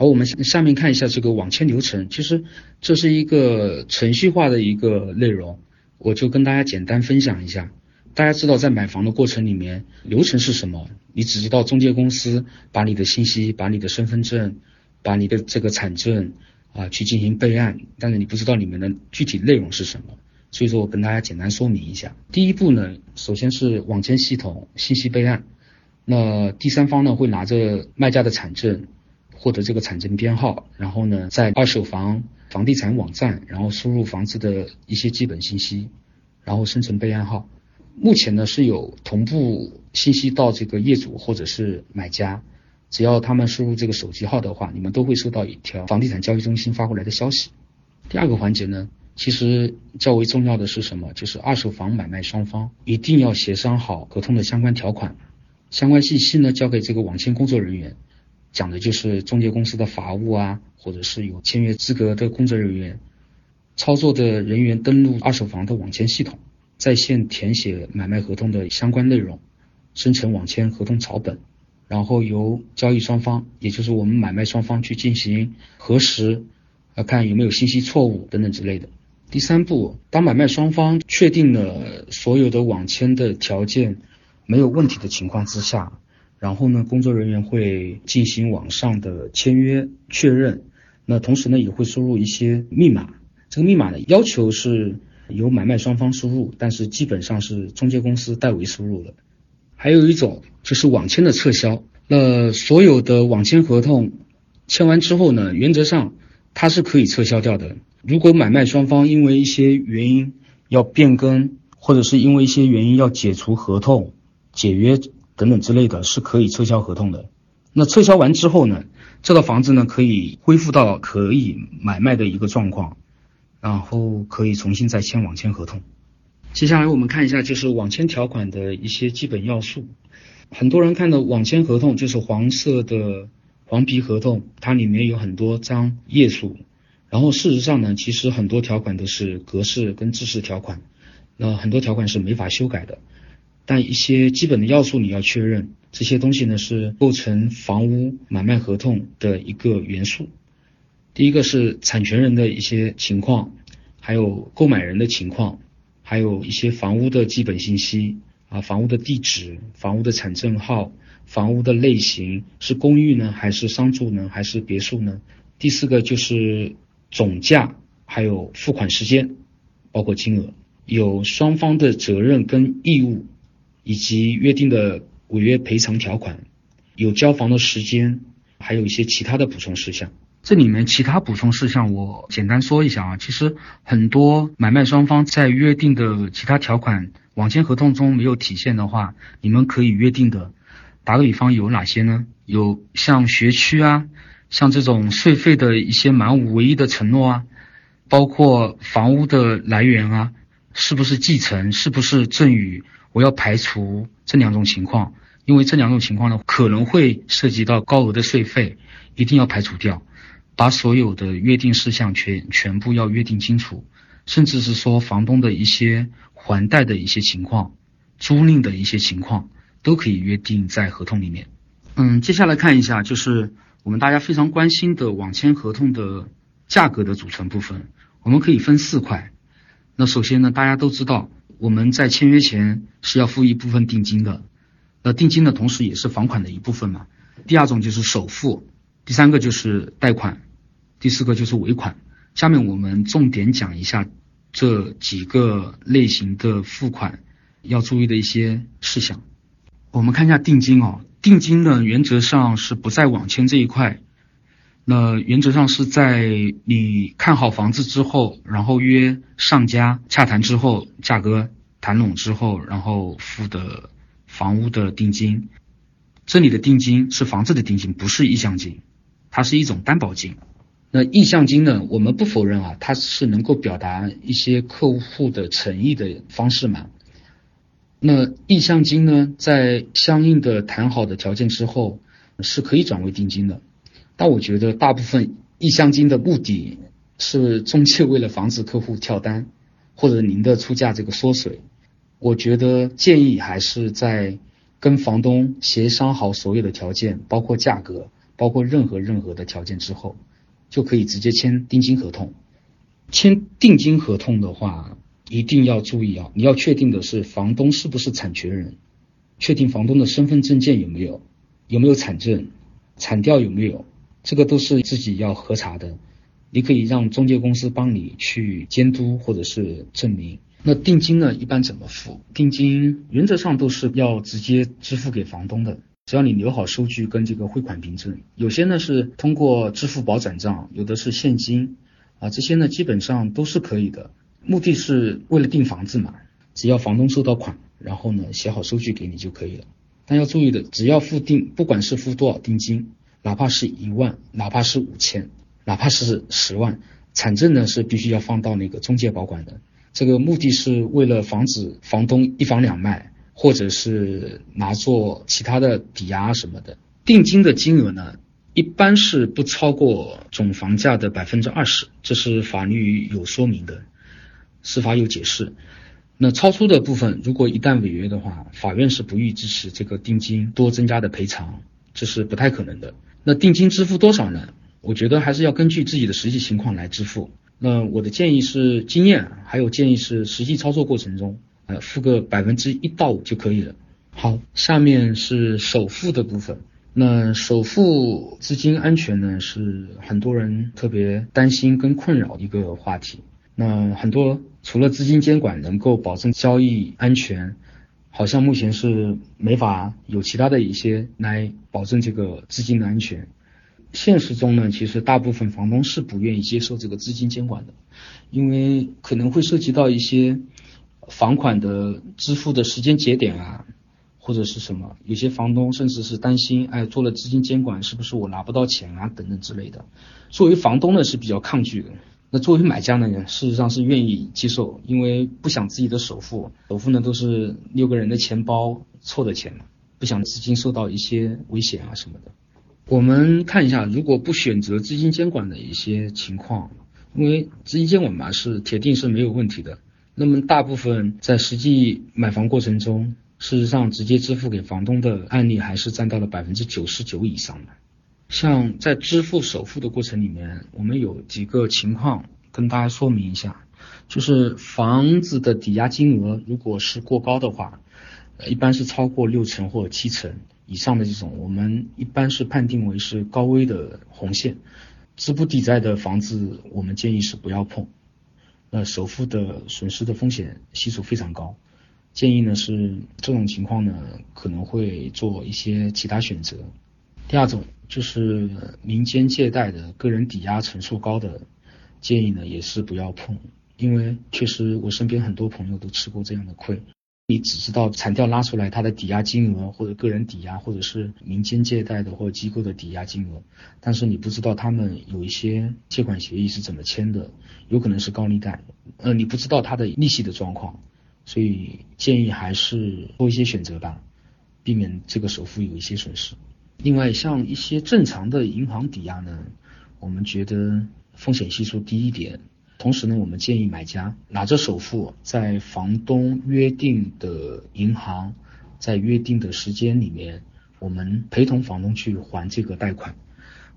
好，我们下面看一下这个网签流程。其实这是一个程序化的一个内容，我就跟大家简单分享一下。大家知道，在买房的过程里面，流程是什么？你只知道中介公司把你的信息、把你的身份证、把你的这个产证啊去进行备案，但是你不知道里面的具体内容是什么。所以说我跟大家简单说明一下。第一步呢，首先是网签系统信息备案。那第三方呢会拿着卖家的产证。获得这个产证编号，然后呢，在二手房房地产网站，然后输入房子的一些基本信息，然后生成备案号。目前呢是有同步信息到这个业主或者是买家，只要他们输入这个手机号的话，你们都会收到一条房地产交易中心发过来的消息。第二个环节呢，其实较为重要的是什么？就是二手房买卖双方一定要协商好合同的相关条款，相关信息呢交给这个网签工作人员。讲的就是中介公司的法务啊，或者是有签约资格的工作人员，操作的人员登录二手房的网签系统，在线填写买卖合同的相关内容，生成网签合同草本，然后由交易双方，也就是我们买卖双方去进行核实，啊看有没有信息错误等等之类的。第三步，当买卖双方确定了所有的网签的条件没有问题的情况之下。然后呢，工作人员会进行网上的签约确认，那同时呢也会输入一些密码，这个密码呢要求是由买卖双方输入，但是基本上是中介公司代为输入的。还有一种就是网签的撤销，那所有的网签合同签完之后呢，原则上它是可以撤销掉的。如果买卖双方因为一些原因要变更，或者是因为一些原因要解除合同、解约。等等之类的是可以撤销合同的。那撤销完之后呢，这套房子呢可以恢复到可以买卖的一个状况，然后可以重新再签网签合同。接下来我们看一下就是网签条款的一些基本要素。很多人看到网签合同就是黄色的黄皮合同，它里面有很多张页数。然后事实上呢，其实很多条款都是格式跟制式条款，那很多条款是没法修改的。但一些基本的要素你要确认，这些东西呢是构成房屋买卖合同的一个元素。第一个是产权人的一些情况，还有购买人的情况，还有一些房屋的基本信息啊，房屋的地址、房屋的产证号、房屋的类型是公寓呢还是商住呢还是别墅呢？第四个就是总价，还有付款时间，包括金额，有双方的责任跟义务。以及约定的违约赔偿条款，有交房的时间，还有一些其他的补充事项。这里面其他补充事项我简单说一下啊。其实很多买卖双方在约定的其他条款，网签合同中没有体现的话，你们可以约定的。打个比方，有哪些呢？有像学区啊，像这种税费的一些满五唯一的承诺啊，包括房屋的来源啊，是不是继承，是不是赠与。我要排除这两种情况，因为这两种情况呢可能会涉及到高额的税费，一定要排除掉。把所有的约定事项全全部要约定清楚，甚至是说房东的一些还贷的一些情况、租赁的一些情况，都可以约定在合同里面。嗯，接下来看一下，就是我们大家非常关心的网签合同的价格的组成部分，我们可以分四块。那首先呢，大家都知道。我们在签约前是要付一部分定金的，那定金的同时也是房款的一部分嘛。第二种就是首付，第三个就是贷款，第四个就是尾款。下面我们重点讲一下这几个类型的付款要注意的一些事项。我们看一下定金哦，定金呢原则上是不在网签这一块。那原则上是在你看好房子之后，然后约上家洽谈之后，价格谈拢之后，然后付的房屋的定金。这里的定金是房子的定金，不是意向金，它是一种担保金。那意向金呢，我们不否认啊，它是能够表达一些客户的诚意的方式嘛。那意向金呢，在相应的谈好的条件之后，是可以转为定金的。但我觉得大部分意向金的目的是中介为了防止客户跳单，或者您的出价这个缩水。我觉得建议还是在跟房东协商好所有的条件，包括价格，包括任何任何的条件之后，就可以直接签定金合同。签定金合同的话，一定要注意啊，你要确定的是房东是不是产权人，确定房东的身份证件有没有，有没有产证，产调有没有，这个都是自己要核查的。你可以让中介公司帮你去监督或者是证明。那定金呢？一般怎么付？定金原则上都是要直接支付给房东的，只要你留好收据跟这个汇款凭证。有些呢是通过支付宝转账，有的是现金，啊，这些呢基本上都是可以的。目的是为了订房子嘛，只要房东收到款，然后呢写好收据给你就可以了。但要注意的，只要付定，不管是付多少定金，哪怕是一万，哪怕是五千。哪怕是十万，产证呢是必须要放到那个中介保管的。这个目的是为了防止房东一房两卖，或者是拿做其他的抵押什么的。定金的金额呢，一般是不超过总房价的百分之二十，这是法律有说明的，司法有解释。那超出的部分，如果一旦违约的话，法院是不予支持这个定金多增加的赔偿，这是不太可能的。那定金支付多少呢？我觉得还是要根据自己的实际情况来支付。那我的建议是经验，还有建议是实际操作过程中，呃，付个百分之一到五就可以了。好，下面是首付的部分。那首付资金安全呢，是很多人特别担心跟困扰一个话题。那很多除了资金监管能够保证交易安全，好像目前是没法有其他的一些来保证这个资金的安全。现实中呢，其实大部分房东是不愿意接受这个资金监管的，因为可能会涉及到一些房款的支付的时间节点啊，或者是什么，有些房东甚至是担心，哎，做了资金监管是不是我拿不到钱啊，等等之类的。作为房东呢是比较抗拒的，那作为买家呢，事实上是愿意接受，因为不想自己的首付，首付呢都是六个人的钱包凑的钱，不想资金受到一些危险啊什么的。我们看一下，如果不选择资金监管的一些情况，因为资金监管嘛是铁定是没有问题的。那么大部分在实际买房过程中，事实上直接支付给房东的案例还是占到了百分之九十九以上的。像在支付首付的过程里面，我们有几个情况跟大家说明一下，就是房子的抵押金额如果是过高的话，一般是超过六成或七成。以上的这种，我们一般是判定为是高危的红线，资不抵债的房子，我们建议是不要碰。那首付的损失的风险系数非常高，建议呢是这种情况呢可能会做一些其他选择。第二种就是民间借贷的个人抵押成数高的，建议呢也是不要碰，因为确实我身边很多朋友都吃过这样的亏。你只知道产调拉出来它的抵押金额，或者个人抵押，或者是民间借贷的或者机构的抵押金额，但是你不知道他们有一些借款协议是怎么签的，有可能是高利贷，呃，你不知道它的利息的状况，所以建议还是多一些选择吧，避免这个首付有一些损失。另外，像一些正常的银行抵押呢，我们觉得风险系数低一点。同时呢，我们建议买家拿着首付，在房东约定的银行，在约定的时间里面，我们陪同房东去还这个贷款。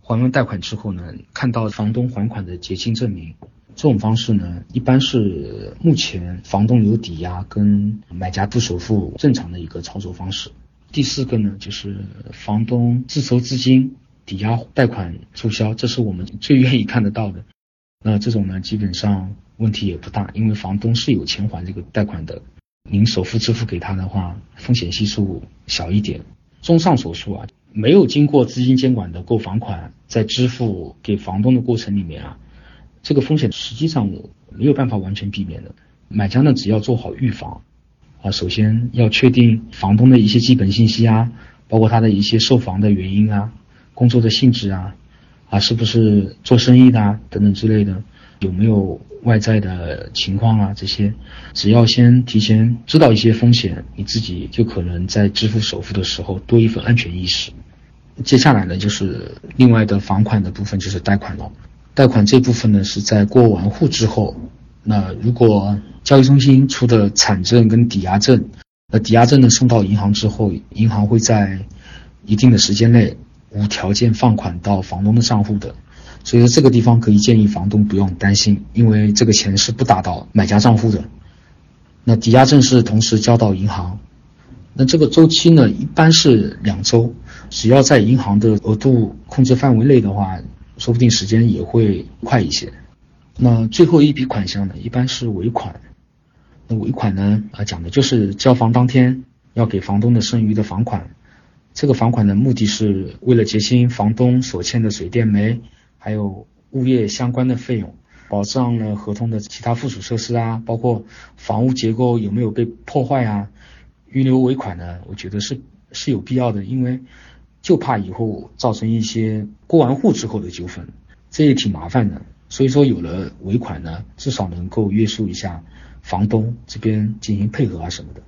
还完贷款之后呢，看到房东还款的结清证明。这种方式呢，一般是目前房东有抵押跟买家付首付正常的一个操作方式。第四个呢，就是房东自筹资金抵押贷款注销，这是我们最愿意看得到的。那这种呢，基本上问题也不大，因为房东是有钱还这个贷款的。您首付支付给他的话，风险系数小一点。综上所述啊，没有经过资金监管的购房款，在支付给房东的过程里面啊，这个风险实际上没有办法完全避免的。买家呢，只要做好预防啊，首先要确定房东的一些基本信息啊，包括他的一些售房的原因啊，工作的性质啊。啊，是不是做生意的啊，等等之类的，有没有外在的情况啊？这些，只要先提前知道一些风险，你自己就可能在支付首付的时候多一份安全意识。接下来呢，就是另外的房款的部分，就是贷款了。贷款这部分呢，是在过完户之后，那如果交易中心出的产证跟抵押证，那抵押证呢送到银行之后，银行会在一定的时间内。无条件放款到房东的账户的，所以说这个地方可以建议房东不用担心，因为这个钱是不打到买家账户的。那抵押证是同时交到银行，那这个周期呢一般是两周，只要在银行的额度控制范围内的话，说不定时间也会快一些。那最后一笔款项呢，一般是尾款。那尾款呢，啊讲的就是交房当天要给房东的剩余的房款。这个房款的目的是为了结清房东所欠的水电煤还有物业相关的费用，保障了合同的其他附属设施啊，包括房屋结构有没有被破坏啊。预留尾款呢，我觉得是是有必要的，因为就怕以后造成一些过完户之后的纠纷，这也挺麻烦的。所以说有了尾款呢，至少能够约束一下房东这边进行配合啊什么的。